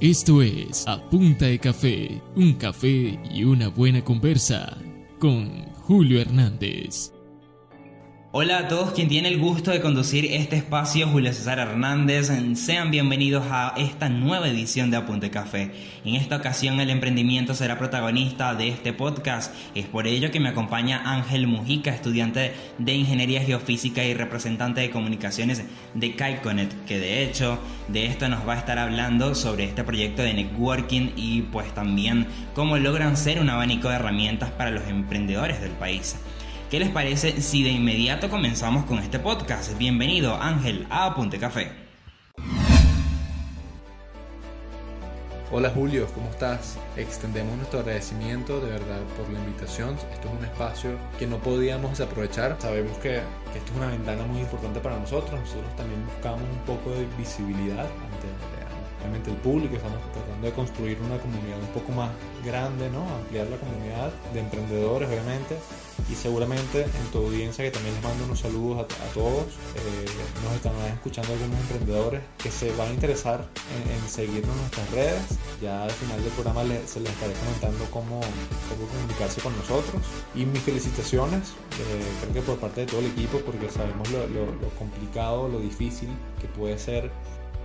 Esto es A Punta de Café, un café y una buena conversa con Julio Hernández. Hola a todos quien tiene el gusto de conducir este espacio, Julio César Hernández. Sean bienvenidos a esta nueva edición de Apunte Café. En esta ocasión el emprendimiento será protagonista de este podcast. Es por ello que me acompaña Ángel Mujica, estudiante de Ingeniería Geofísica y representante de comunicaciones de Kaikonet, que de hecho de esto nos va a estar hablando sobre este proyecto de networking y pues también cómo logran ser un abanico de herramientas para los emprendedores del país. ¿Qué les parece si de inmediato comenzamos con este podcast? Bienvenido Ángel a Apunte Café. Hola Julio, ¿cómo estás? Extendemos nuestro agradecimiento de verdad por la invitación. Esto es un espacio que no podíamos desaprovechar. Sabemos que, esto es una ventana muy importante para nosotros. Nosotros también buscamos un poco de visibilidad ante realmente el público. Estamos tratando de construir una comunidad un poco más grande, ¿no? Ampliar la comunidad de emprendedores, obviamente y seguramente en tu audiencia que también les mando unos saludos a, todos eh, nos están escuchando algunos emprendedores que se van a interesar en, seguirnos en nuestras redes ya al final del programa se les estaré comentando cómo, cómo comunicarse con nosotros y mis felicitaciones eh, creo que por parte de todo el equipo porque sabemos lo, lo complicado lo difícil que puede ser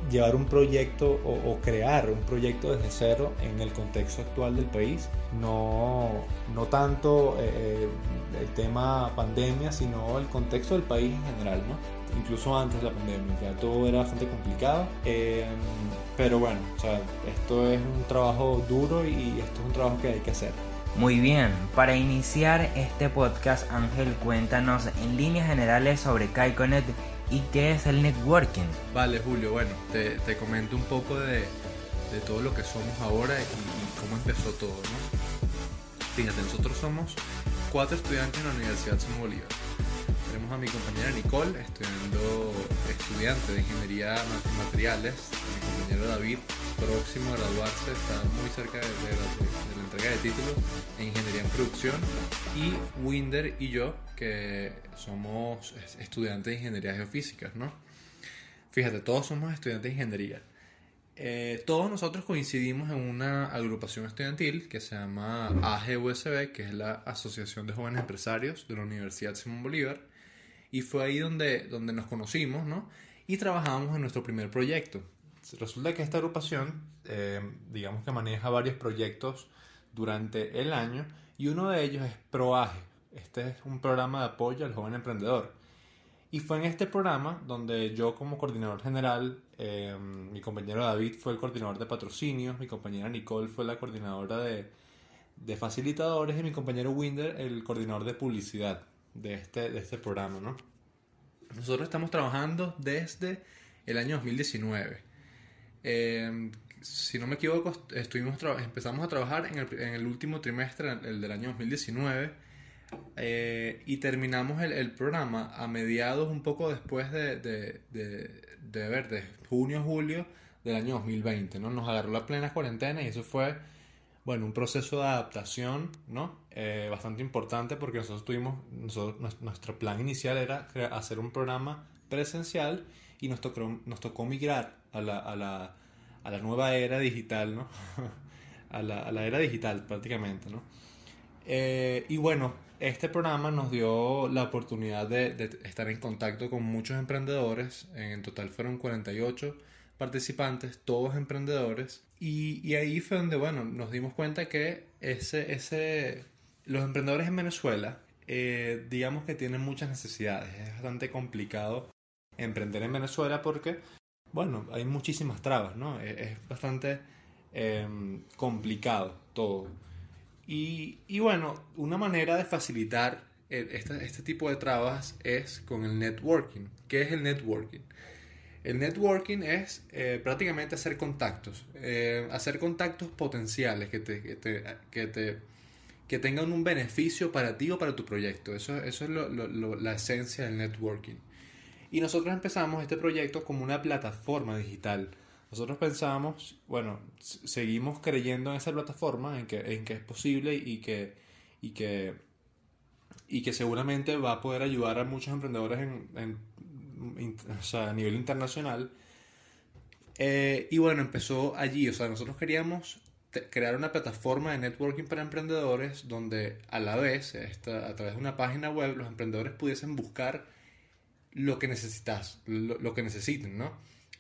llevar un proyecto o, crear un proyecto desde cero en el contexto actual del país. No, no tanto eh, eh, el tema pandemia, sino el contexto del país en general, ¿no? Incluso antes de la pandemia, ya todo era bastante complicado. Eh, pero bueno, o sea, esto es un trabajo duro y esto es un trabajo que hay que hacer. Muy bien, para iniciar este podcast, Ángel, cuéntanos en líneas generales sobre KaiConnect ¿Y qué es el networking? Vale, Julio, bueno, te, te comento un poco de, de, todo lo que somos ahora y, cómo empezó todo, ¿no? Fíjate, nosotros somos cuatro estudiantes en la Universidad de Bolívar. Tenemos a mi compañera Nicole, estudiando, estudiante de Ingeniería Materiales, mi compañero David, próximo a graduarse, está muy cerca de, de la entrega de títulos en Ingeniería en Producción, y Winder y yo, que somos estudiantes de ingeniería geofísica, ¿no? Fíjate, todos somos estudiantes de ingeniería. Eh, todos nosotros coincidimos en una agrupación estudiantil que se llama AGUSB, que es la Asociación de Jóvenes Empresarios de la Universidad Simón Bolívar, y fue ahí donde, donde nos conocimos, ¿no? Y trabajamos en nuestro primer proyecto. Resulta que esta agrupación, eh, digamos que maneja varios proyectos durante el año, y uno de ellos es ProAge, este es un programa de apoyo al joven emprendedor. Y fue en este programa donde yo como coordinador general, eh, mi compañero David fue el coordinador de patrocinios, mi compañera Nicole fue la coordinadora de, de facilitadores y mi compañero Winder el coordinador de publicidad de este, de este programa. ¿no? Nosotros estamos trabajando desde el año 2019. Eh, si no me equivoco, estuvimos empezamos a trabajar en el, en el último trimestre, el del año 2019 eh, y terminamos el, el, programa a mediados, un poco después de, de, de, de, ver, de junio, julio del año 2020, ¿no? Nos agarró la plena cuarentena y eso fue, bueno, un proceso de adaptación, ¿no? Eh, bastante importante porque nosotros tuvimos, nosotros, nuestro plan inicial era hacer un programa presencial y nos tocó, nos tocó migrar a la, a la, a la nueva era digital, ¿no? a, la, a la era digital prácticamente, ¿no? Eh, y bueno, este programa nos dio la oportunidad de, estar en contacto con muchos emprendedores. En total fueron 48 participantes, todos emprendedores. Y, ahí fue donde, bueno, nos dimos cuenta que ese, ese, los emprendedores en Venezuela, eh, digamos que tienen muchas necesidades. Es bastante complicado emprender en Venezuela porque, bueno, hay muchísimas trabas, ¿no? Es, bastante em, complicado todo. Y, bueno, una manera de facilitar este, este, tipo de trabas es con el networking. ¿Qué es el networking? El networking es eh, prácticamente hacer contactos, eh, hacer contactos potenciales que te, que te, que te, que tengan un beneficio para ti o para tu proyecto. Eso, eso es la esencia del networking. Y nosotros empezamos este proyecto como una plataforma digital nosotros pensamos, bueno, seguimos creyendo en esa plataforma, en que, en que es posible y que, y, que, y que seguramente va a poder ayudar a muchos emprendedores en, a nivel internacional. Eh, y bueno, empezó allí, o sea, nosotros queríamos crear una plataforma de networking para emprendedores donde a la vez, a través de una página web, los emprendedores pudiesen buscar lo que necesitas, lo, que necesiten, ¿no?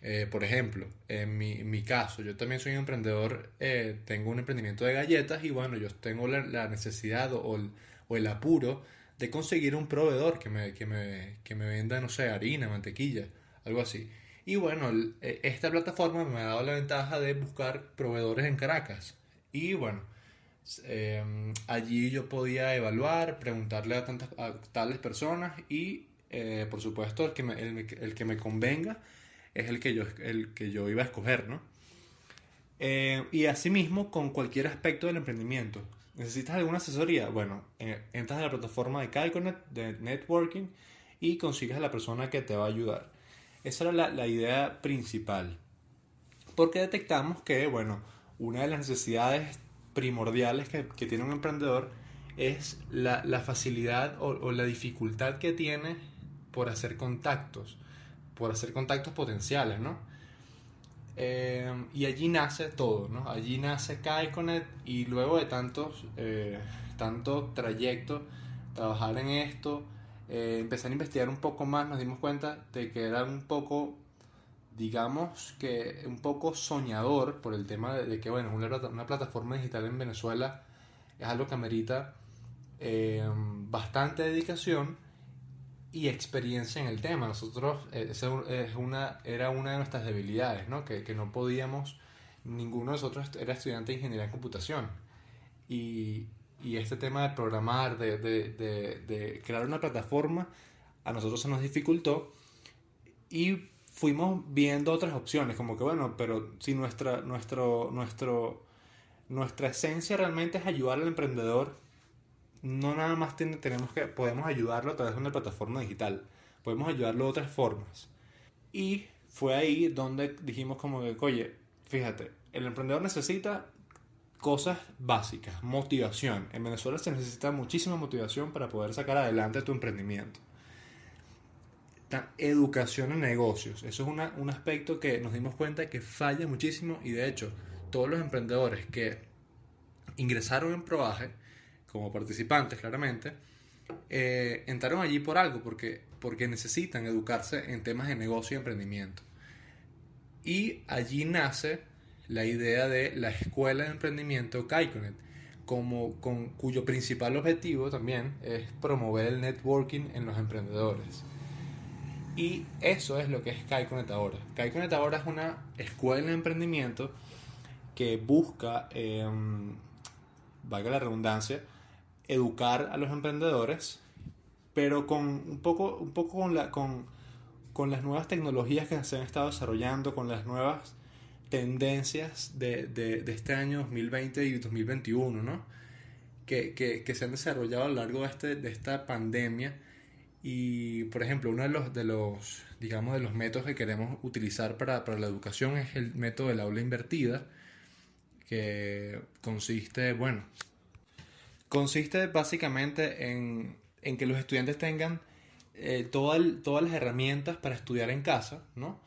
Eh, por ejemplo, en mi, mi, caso, yo también soy un emprendedor, eh, tengo un emprendimiento de galletas y bueno, yo tengo la, necesidad o el, o el, apuro de conseguir un proveedor que me, que, me, que me venda, no sé, harina, mantequilla, algo así. Y bueno, e, esta plataforma me ha dado la ventaja de buscar proveedores en Caracas. Y bueno, em, allí yo podía evaluar, preguntarle a, tantas, tales personas y eh, por supuesto el que, me, el, que me convenga es el que yo, el que yo iba a escoger, ¿no? Eh, y asimismo con cualquier aspecto del emprendimiento. ¿Necesitas alguna asesoría? Bueno, entras a la plataforma de Calconet, de networking, y consigues a la persona que te va a ayudar. Esa era la, idea principal. Porque detectamos que, bueno, una de las necesidades primordiales que, tiene un emprendedor es la, facilidad o, la dificultad que tiene por hacer contactos, por hacer contactos potenciales, ¿no? Eh, y allí nace todo, ¿no? Allí nace Kaikonet y luego de tantos, eh, tanto trayecto, trabajar en esto, eh, empecé a investigar un poco más, nos dimos cuenta de que era un poco, digamos que un poco soñador por el tema de, que, bueno, una, una, plataforma digital en Venezuela es algo que amerita eh, bastante dedicación y experiencia en el tema. Nosotros, eh, esa es una, era una de nuestras debilidades, ¿no? Que, que no podíamos, ninguno de nosotros era estudiante de ingeniería en computación. Y, y este tema de programar, de, de, de, crear una plataforma, a nosotros se nos dificultó y fuimos viendo otras opciones, como que bueno, pero si nuestra, nuestro, nuestro, nuestra esencia realmente es ayudar al emprendedor, no nada más tenemos que, podemos ayudarlo a través de una plataforma digital, podemos ayudarlo de otras formas. Y fue ahí donde dijimos como que, oye, fíjate, el emprendedor necesita cosas básicas, motivación. En Venezuela se necesita muchísima motivación para poder sacar adelante tu emprendimiento. Educación en negocios. Eso es un aspecto que nos dimos cuenta que falla muchísimo y de hecho todos los emprendedores que ingresaron en Proaje como participantes claramente, eh, entraron allí por algo, porque, porque necesitan educarse en temas de negocio y emprendimiento. Y allí nace la idea de la escuela de emprendimiento Kaikonet, como, con, cuyo principal objetivo también es promover el networking en los emprendedores. Y eso es lo que es Kaikonet ahora. Kaikonet ahora es una escuela de emprendimiento que busca, eh, valga la redundancia, educar a los emprendedores, pero con un poco, un poco con, la, con, con las nuevas tecnologías que se han estado desarrollando, con las nuevas tendencias de, de, de, este año 2020 y 2021, ¿no? Que, que, que, se han desarrollado a lo largo de, este, de esta pandemia. Y, por ejemplo, uno de los, de los, digamos, de los métodos que queremos utilizar para, para la educación es el método del aula invertida, que consiste, bueno, consiste básicamente en, en que los estudiantes tengan eh, todas las herramientas para estudiar en casa, ¿no?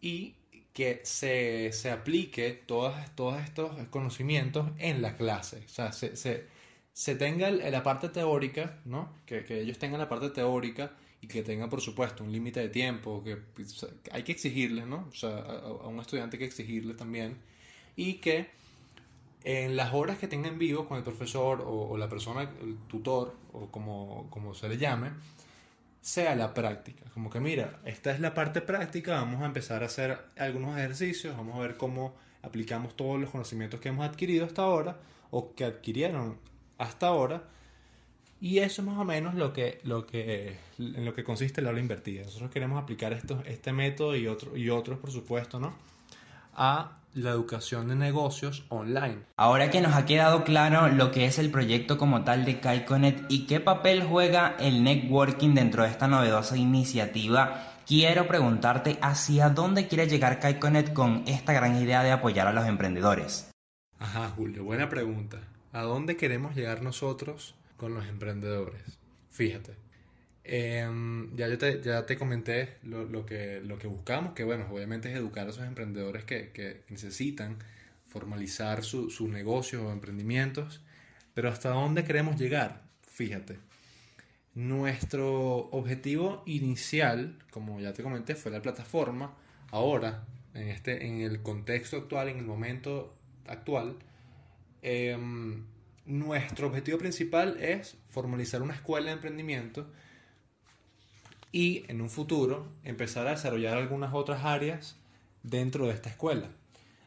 Y que se, se aplique todos, todos estos conocimientos en la clase. O sea, se, se, se tenga la parte teórica, ¿no? Que, que, ellos tengan la parte teórica y que tengan, por supuesto, un límite de tiempo, que hay que exigirles, ¿no? O sea, a, un estudiante hay que exigirle también. Y que en las horas que tengan vivo con el profesor o, o la persona, el tutor, o como, como se le llame, sea la práctica. Como que mira, esta es la parte práctica, vamos a empezar a hacer algunos ejercicios, vamos a ver cómo aplicamos todos los conocimientos que hemos adquirido hasta ahora o que adquirieron hasta ahora. Y eso es más o menos lo que, lo que, en lo que consiste la aula invertida. Nosotros queremos aplicar esto, este método y, otro, y otros, por supuesto, ¿no? a la educación de negocios online. Ahora que nos ha quedado claro lo que es el proyecto como tal de KaiConnect y qué papel juega el networking dentro de esta novedosa iniciativa, quiero preguntarte hacia dónde quiere llegar KaiConnect con esta gran idea de apoyar a los emprendedores. Ajá, Julio, buena pregunta. ¿A dónde queremos llegar nosotros con los emprendedores? Fíjate, Em, ya, yo te, ya te comenté lo, lo, que, lo que buscamos, que bueno, obviamente es educar a esos emprendedores que, que necesitan formalizar su, sus negocios o emprendimientos, pero ¿hasta dónde queremos llegar? Fíjate, nuestro objetivo inicial, como ya te comenté, fue la plataforma. Ahora, en, este, en el contexto actual, en el momento actual, em, nuestro objetivo principal es formalizar una escuela de emprendimiento y en un futuro empezar a desarrollar algunas otras áreas dentro de esta escuela.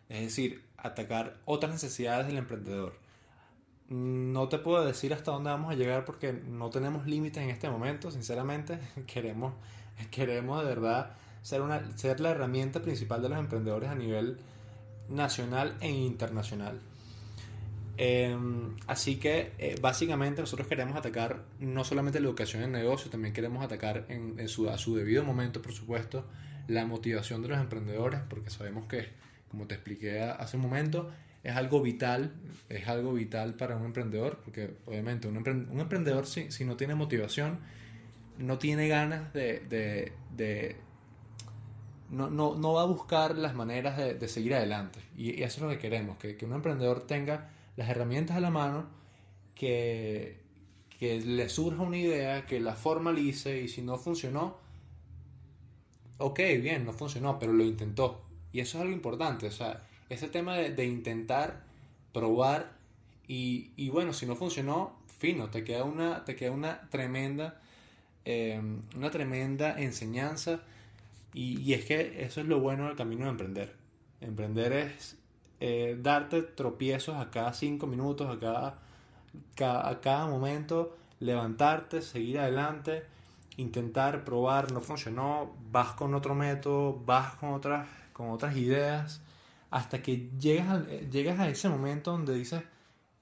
Es decir, atacar otras necesidades del emprendedor. No te puedo decir hasta dónde vamos a llegar porque no tenemos límites en este momento, sinceramente. Queremos, queremos de verdad ser, una, ser la herramienta principal de los emprendedores a nivel nacional e internacional. Em, así que eh, básicamente nosotros queremos atacar no solamente la educación en negocio, también queremos atacar en, su, a su debido momento, por supuesto, la motivación de los emprendedores, porque sabemos que, como te expliqué hace un momento, es algo vital, es algo vital para un emprendedor, porque obviamente un, emprendedor si, si, no tiene motivación, no tiene ganas de... de, no, no, no, va a buscar las maneras de, de seguir adelante. Y, y, eso es lo que queremos, que, que un emprendedor tenga las herramientas a la mano, que, que le surja una idea, que la formalice y si no funcionó, ok, bien, no funcionó, pero lo intentó. Y eso es algo importante, o sea, ese tema de, intentar, probar y, y, bueno, si no funcionó, fino, te queda una, te queda una tremenda, eh, una tremenda enseñanza y, y es que eso es lo bueno del camino de emprender. Emprender es eh, darte tropiezos a cada cinco minutos, a cada, a cada momento, levantarte, seguir adelante, intentar probar, no funcionó, vas con otro método, vas con otras, con otras ideas, hasta que llegas a, llegas a ese momento donde dices,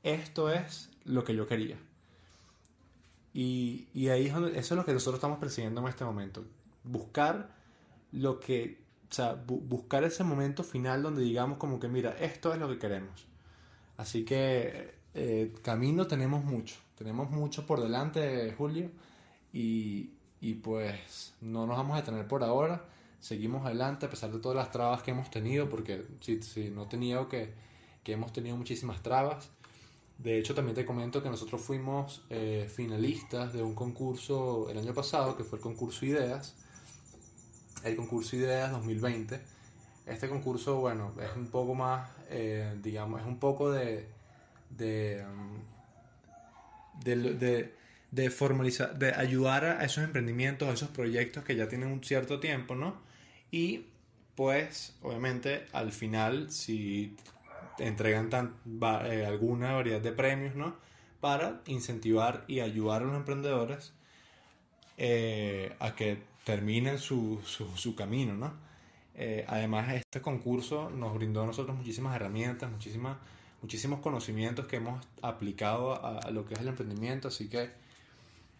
esto es lo que yo quería. Y, y ahí es donde, eso es lo que nosotros estamos persiguiendo en este momento. Buscar lo que o sea, buscar ese momento final donde digamos como que, mira, esto es lo que queremos. Así que eh, camino tenemos mucho, tenemos mucho por delante, Julio, y, y pues no nos vamos a detener por ahora. Seguimos adelante a pesar de todas las trabas que hemos tenido, porque si, si no tenía que, que hemos tenido muchísimas trabas. De hecho, también te comento que nosotros fuimos eh, finalistas de un concurso el año pasado, que fue el concurso Ideas, el concurso Ideas 2020. Este concurso, bueno, es un poco más, eh, digamos, es un poco de, de, um, de, formalizar, de ayudar a esos emprendimientos, a esos proyectos que ya tienen un cierto tiempo, ¿no? Y pues, obviamente, al final, si entregan tan, eh, alguna variedad de premios, ¿no? Para incentivar y ayudar a los emprendedores eh, a que terminen su, su, camino, ¿no? Eh, además, este concurso nos brindó a nosotros muchísimas herramientas, muchísimas, muchísimos conocimientos que hemos aplicado a, lo que es el emprendimiento, así que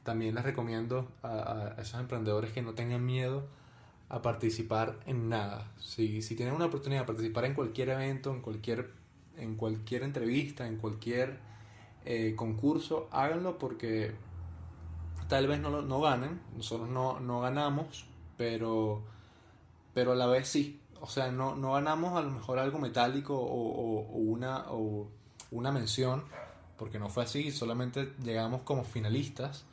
también les recomiendo a, esos emprendedores que no tengan miedo a participar en nada. Si, si tienen una oportunidad de participar en cualquier evento, en cualquier, en cualquier entrevista, en cualquier eh, concurso, háganlo porque tal vez no, no ganen, nosotros no, no ganamos, pero, pero a la vez sí. O sea, no, no ganamos a lo mejor algo metálico o, o, una, o una mención, porque no fue así, solamente llegamos como finalistas.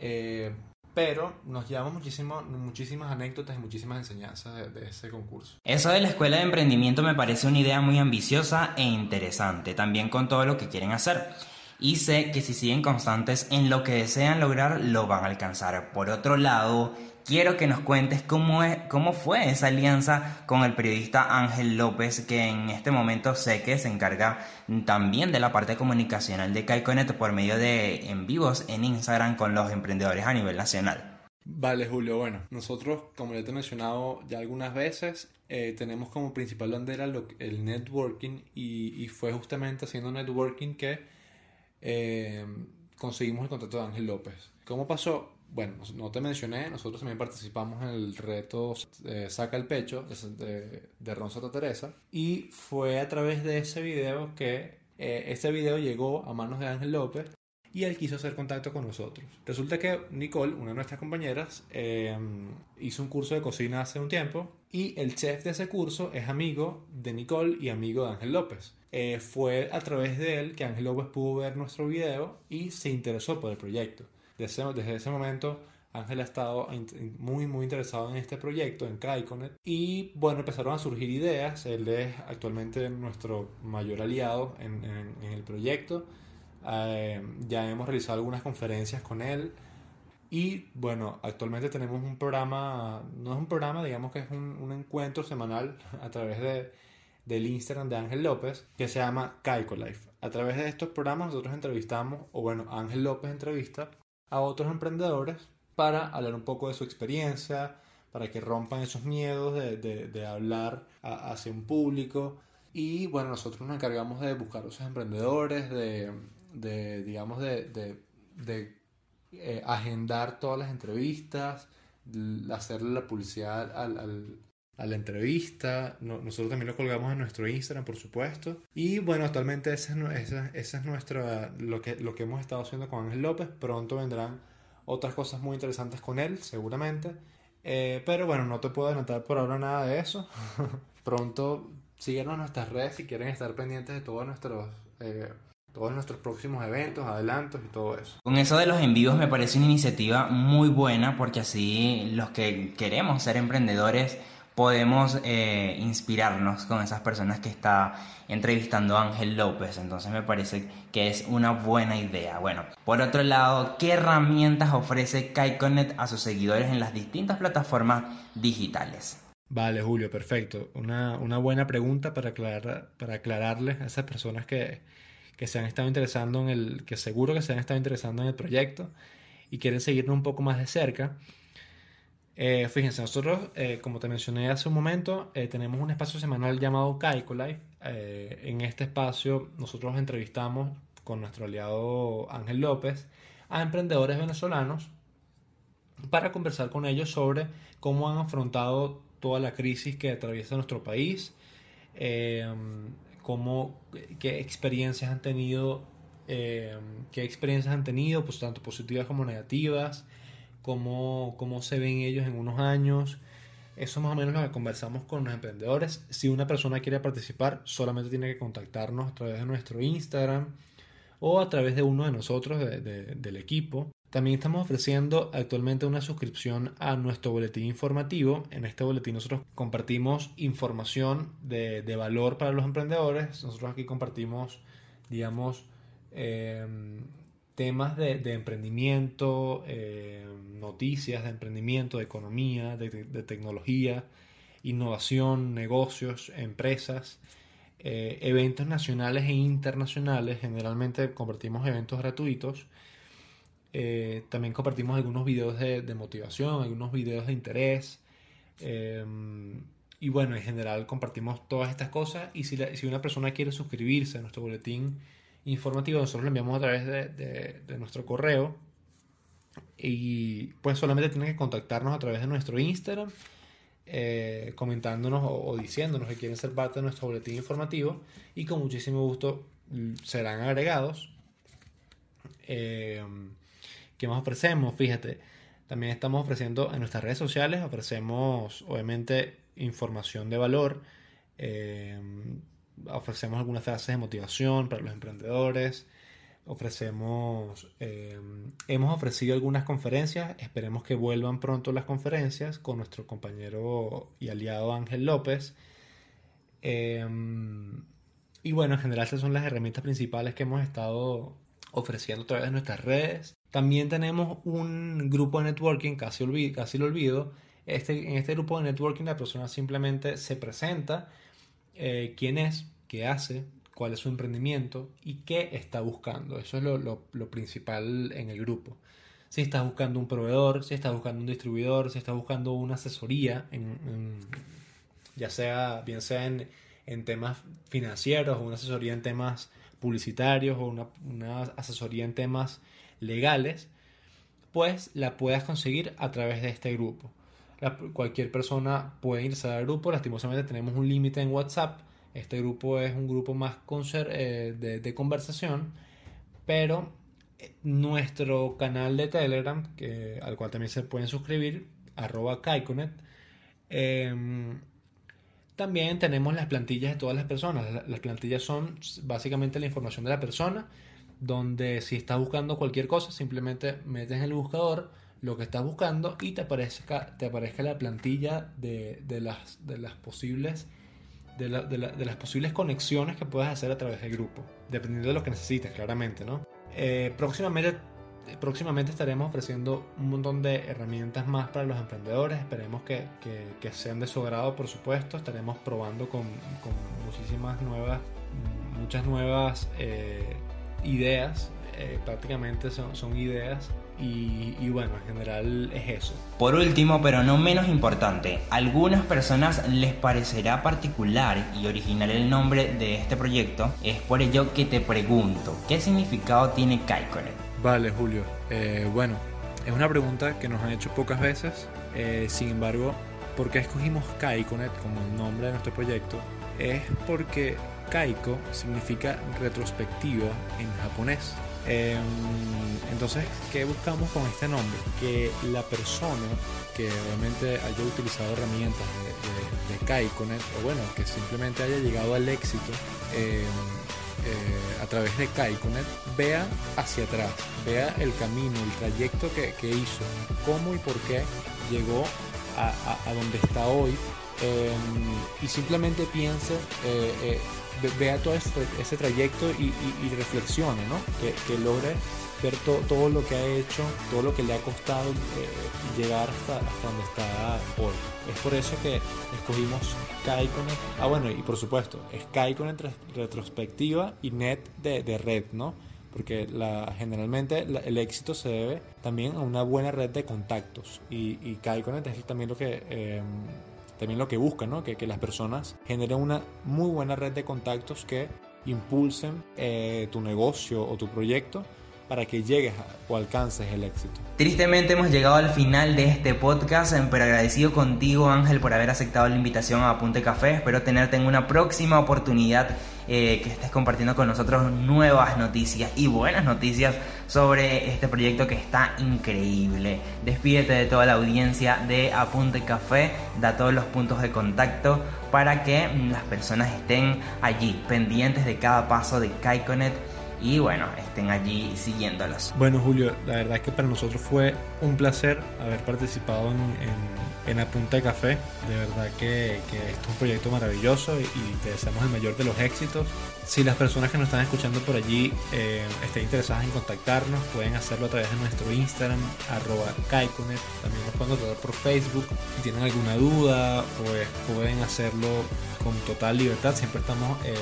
Eh, pero nos llevamos muchísimo, muchísimas anécdotas y muchísimas enseñanzas de, de, ese concurso. Eso de la escuela de emprendimiento me parece una idea muy ambiciosa e interesante, también con todo lo que quieren hacer y sé que si siguen constantes en lo que desean lograr, lo van a alcanzar. Por otro lado, quiero que nos cuentes cómo, es, cómo fue esa alianza con el periodista Ángel López, que en este momento sé que se encarga también de la parte comunicacional de Kaikonet por medio de en vivos en Instagram con los emprendedores a nivel nacional. Vale, Julio. Bueno, nosotros, como ya te he mencionado ya algunas veces, eh, tenemos como principal bandera el networking y, y fue justamente haciendo networking que eh, conseguimos el contrato de Ángel López. ¿Cómo pasó? Bueno, no te mencioné, nosotros también participamos en el reto eh, Saca el Pecho de, de Ron Santa Teresa y fue a través de ese video que eh, ese video llegó a manos de Ángel López y él quiso hacer contacto con nosotros. Resulta que Nicole, una de nuestras compañeras, eh, hizo un curso de cocina hace un tiempo y el chef de ese curso es amigo de Nicole y amigo de Ángel López. Eh, fue a través de él que Ángel López pudo ver nuestro video y se interesó por el proyecto. Desde, desde ese momento Ángel ha estado muy muy interesado en este proyecto, en KaiConnect, y bueno, empezaron a surgir ideas. Él es actualmente nuestro mayor aliado en, en el proyecto eh, ya hemos realizado algunas conferencias con él. Y bueno, actualmente tenemos un programa, no es un programa, digamos que es un, un encuentro semanal a través de, del Instagram de Ángel López que se llama Kaiko Life. A través de estos programas nosotros entrevistamos, o bueno, Ángel López entrevista a otros emprendedores para hablar un poco de su experiencia, para que rompan esos miedos de, de, hablar hacia un público. Y bueno, nosotros nos encargamos de buscar a esos emprendedores, de, de digamos, de, eh, agendar todas las entrevistas, hacerle la publicidad al, a la entrevista. nosotros también lo colgamos en nuestro Instagram, por supuesto. Y bueno, actualmente ese es, es nuestro, lo, que, lo que hemos estado haciendo con Ángel López. Pronto vendrán otras cosas muy interesantes con él, seguramente. Eh, pero bueno, no te puedo adelantar por ahora nada de eso. Pronto síguenos en nuestras redes si quieren estar pendientes de todos nuestros eh, todos nuestros próximos eventos, adelantos y todo eso. Con eso de los envíos me parece una iniciativa muy buena porque así los que queremos ser emprendedores podemos eh, inspirarnos con esas personas que está entrevistando Ángel López. Entonces me parece que es una buena idea. Bueno, por otro lado, ¿qué herramientas ofrece KaiConnect a sus seguidores en las distintas plataformas digitales? Vale, Julio, perfecto. Una, una buena pregunta para, para aclararles a esas personas que, que se han estado interesando en el, que seguro que se han estado interesando en el proyecto y quieren seguirnos un poco más de cerca. Eh, fíjense, nosotros, eh, como te mencioné hace un momento, eh, tenemos un espacio semanal llamado Kaiko Life. en este espacio nosotros entrevistamos con nuestro aliado Ángel López a emprendedores venezolanos para conversar con ellos sobre cómo han afrontado toda la crisis que atraviesa nuestro país, cómo, qué experiencias han tenido, eh, qué experiencias han tenido, pues tanto positivas como negativas, cómo, cómo se ven ellos en unos años. Eso más o menos lo que conversamos con los emprendedores. Si una persona quiere participar, solamente tiene que contactarnos a través de nuestro Instagram o a través de uno de nosotros del equipo. También estamos ofreciendo actualmente una suscripción a nuestro boletín informativo. En este boletín nosotros compartimos información de, valor para los emprendedores. Nosotros aquí compartimos, digamos, em, temas de, emprendimiento, em, noticias de emprendimiento, de economía, de, tecnología, innovación, negocios, empresas. Eh, eventos nacionales e internacionales, generalmente compartimos eventos gratuitos eh, también compartimos algunos videos de, motivación, algunos videos de interés. Y bueno, en general compartimos todas estas cosas. Y si, una persona quiere suscribirse a nuestro boletín informativo, nosotros lo enviamos a través de, nuestro correo. Y pues solamente tienen que contactarnos a través de nuestro Instagram, eh, comentándonos o, diciéndonos que quieren ser parte de nuestro boletín informativo. Y con muchísimo gusto mm, serán agregados. Eh, ¿Qué más ofrecemos? Fíjate, también estamos ofreciendo en nuestras redes sociales, ofrecemos obviamente información de valor, eh, ofrecemos algunas frases de motivación para los emprendedores, ofrecemos, eh, hemos ofrecido algunas conferencias, esperemos que vuelvan pronto las conferencias con nuestro compañero y aliado Ángel López. Eh, y bueno, en general esas son las herramientas principales que hemos estado ofreciendo a través de nuestras redes. También tenemos un grupo de networking, casi, olvido, casi lo olvido. Este, en este grupo de networking la persona simplemente se presenta eh, quién es, qué hace, cuál es su emprendimiento y qué está buscando. Eso es lo, principal en el grupo. Si estás buscando un proveedor, si estás buscando un distribuidor, si estás buscando una asesoría, ya sea bien sea en, en temas financieros o una asesoría en temas publicitarios o una, una asesoría en temas legales, pues la puedas conseguir a través de este grupo. Cualquier persona puede ingresar al grupo, lastimosamente tenemos un límite en WhatsApp, este grupo es un grupo más eh, de, conversación, pero nuestro canal de Telegram, que, al cual también se pueden suscribir, arroba Kaikonet. Em, también tenemos las plantillas de todas las personas. Las plantillas son básicamente la información de la persona, donde si estás buscando cualquier cosa, simplemente metes en el buscador lo que estás buscando y te aparezca, te aparezca la plantilla de, las, de las posibles de, las posibles conexiones que puedes hacer a través del grupo, dependiendo de lo que necesites, claramente, ¿no? Eh, próximamente, próximamente estaremos ofreciendo un montón de herramientas más para los emprendedores. Esperemos que, que, sean de su agrado, por supuesto. Estaremos probando con, con muchísimas nuevas, muchas nuevas eh, ideas. Eh, prácticamente son, son ideas y, bueno, en general es eso. Por último, pero no menos importante, a algunas personas les parecerá particular y original el nombre de este proyecto. Es por ello que te pregunto, ¿qué significado tiene Kaikonet? Vale, Julio. Eh, bueno, es una pregunta que nos han hecho pocas veces. Eh, sin embargo, ¿por qué escogimos Kaikonet como el nombre de nuestro proyecto? Es porque Kaiko significa retrospectiva en japonés. Em, entonces, ¿qué buscamos con este nombre? Que la persona que obviamente haya utilizado herramientas de, de, o bueno, que simplemente haya llegado al éxito em, eh, a través de Kaikonet, vea hacia atrás, vea el camino, el trayecto que, hizo, cómo y por qué llegó a, donde está hoy, em, y simplemente piense eh, eh, vea todo ese, trayecto y, reflexione, ¿no? Que, logre ver todo lo que ha hecho, todo lo que le ha costado eh, llegar hasta, donde está hoy. Es por eso que escogimos Kaikonet. Ah, bueno, y por supuesto, es Kaikonet retrospectiva y net de, red, ¿no? Porque la, generalmente el éxito se debe también a una buena red de contactos. Y, y Kaikonet es también lo que... Eh, también lo que busca, ¿no? que, que las personas generen una muy buena red de contactos que impulsen eh, tu negocio o tu proyecto para que llegues o alcances el éxito. Tristemente hemos llegado al final de este podcast, pero agradecido contigo Ángel por haber aceptado la invitación a Apunte Café. Espero tenerte en una próxima oportunidad eh, que estés compartiendo con nosotros nuevas noticias y buenas noticias sobre este proyecto que está increíble. Despídete de toda la audiencia de Apunte Café, da todos los puntos de contacto para que las personas estén allí pendientes de cada paso de Kaikonet y bueno, estén allí siguiéndolos. Bueno Julio, la verdad es que para nosotros fue un placer haber participado en, en, Apunta de Café. De verdad que, esto es un proyecto maravilloso y, te deseamos el mayor de los éxitos. Si las personas que nos están escuchando por allí eh, estén interesadas en contactarnos, pueden hacerlo a través de nuestro Instagram, arroba Kaikonet. También nos pueden contactar por Facebook. Si tienen alguna duda, pues pueden hacerlo con total libertad. Siempre estamos... Eh,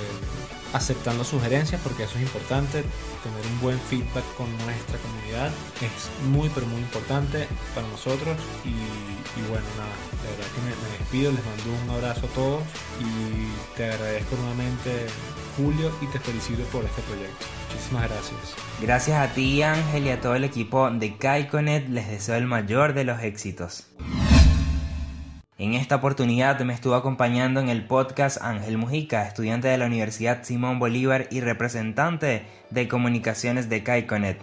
aceptando sugerencias porque eso es importante, tener un buen feedback con nuestra comunidad es muy pero muy importante para nosotros y, bueno nada, de verdad que me, me, despido, les mando un abrazo a todos y te agradezco nuevamente Julio y te felicito por este proyecto. Muchísimas gracias. Gracias a ti Ángel y a todo el equipo de Kaikonet, les deseo el mayor de los éxitos. En esta oportunidad me estuvo acompañando en el podcast Ángel Mujica, estudiante de la Universidad Simón Bolívar y representante de comunicaciones de Kaikonet,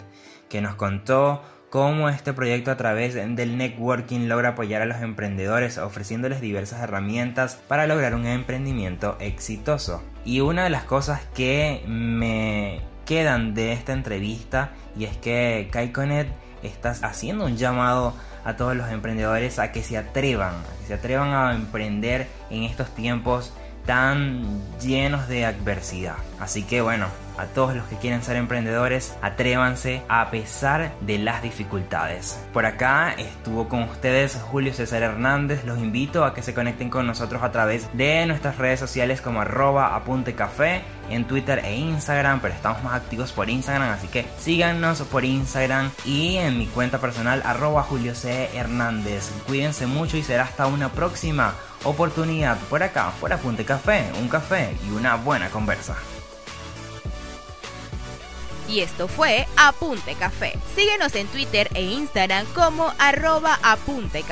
que nos contó cómo este proyecto a través del networking logra apoyar a los emprendedores ofreciéndoles diversas herramientas para lograr un emprendimiento exitoso. Y una de las cosas que me quedan de esta entrevista y es que Kaikonet está haciendo un llamado a todos los emprendedores a que se atrevan, a que se atrevan a emprender en estos tiempos tan llenos de adversidad. Así que bueno, a todos los que quieren ser emprendedores, atrévanse a pesar de las dificultades. Por acá estuvo con ustedes Julio César Hernández. Los invito a que se conecten con nosotros a través de nuestras redes sociales como arroba apunte café en Twitter e Instagram, pero estamos más activos por Instagram, así que síganos por Instagram y en mi cuenta personal arroba Julio C. Hernández. Cuídense mucho y será hasta una próxima oportunidad por acá, por Apunte Café, un café y una buena conversa. Y esto fue Apunte Café. Síguenos en Twitter e Instagram como arroba Apunte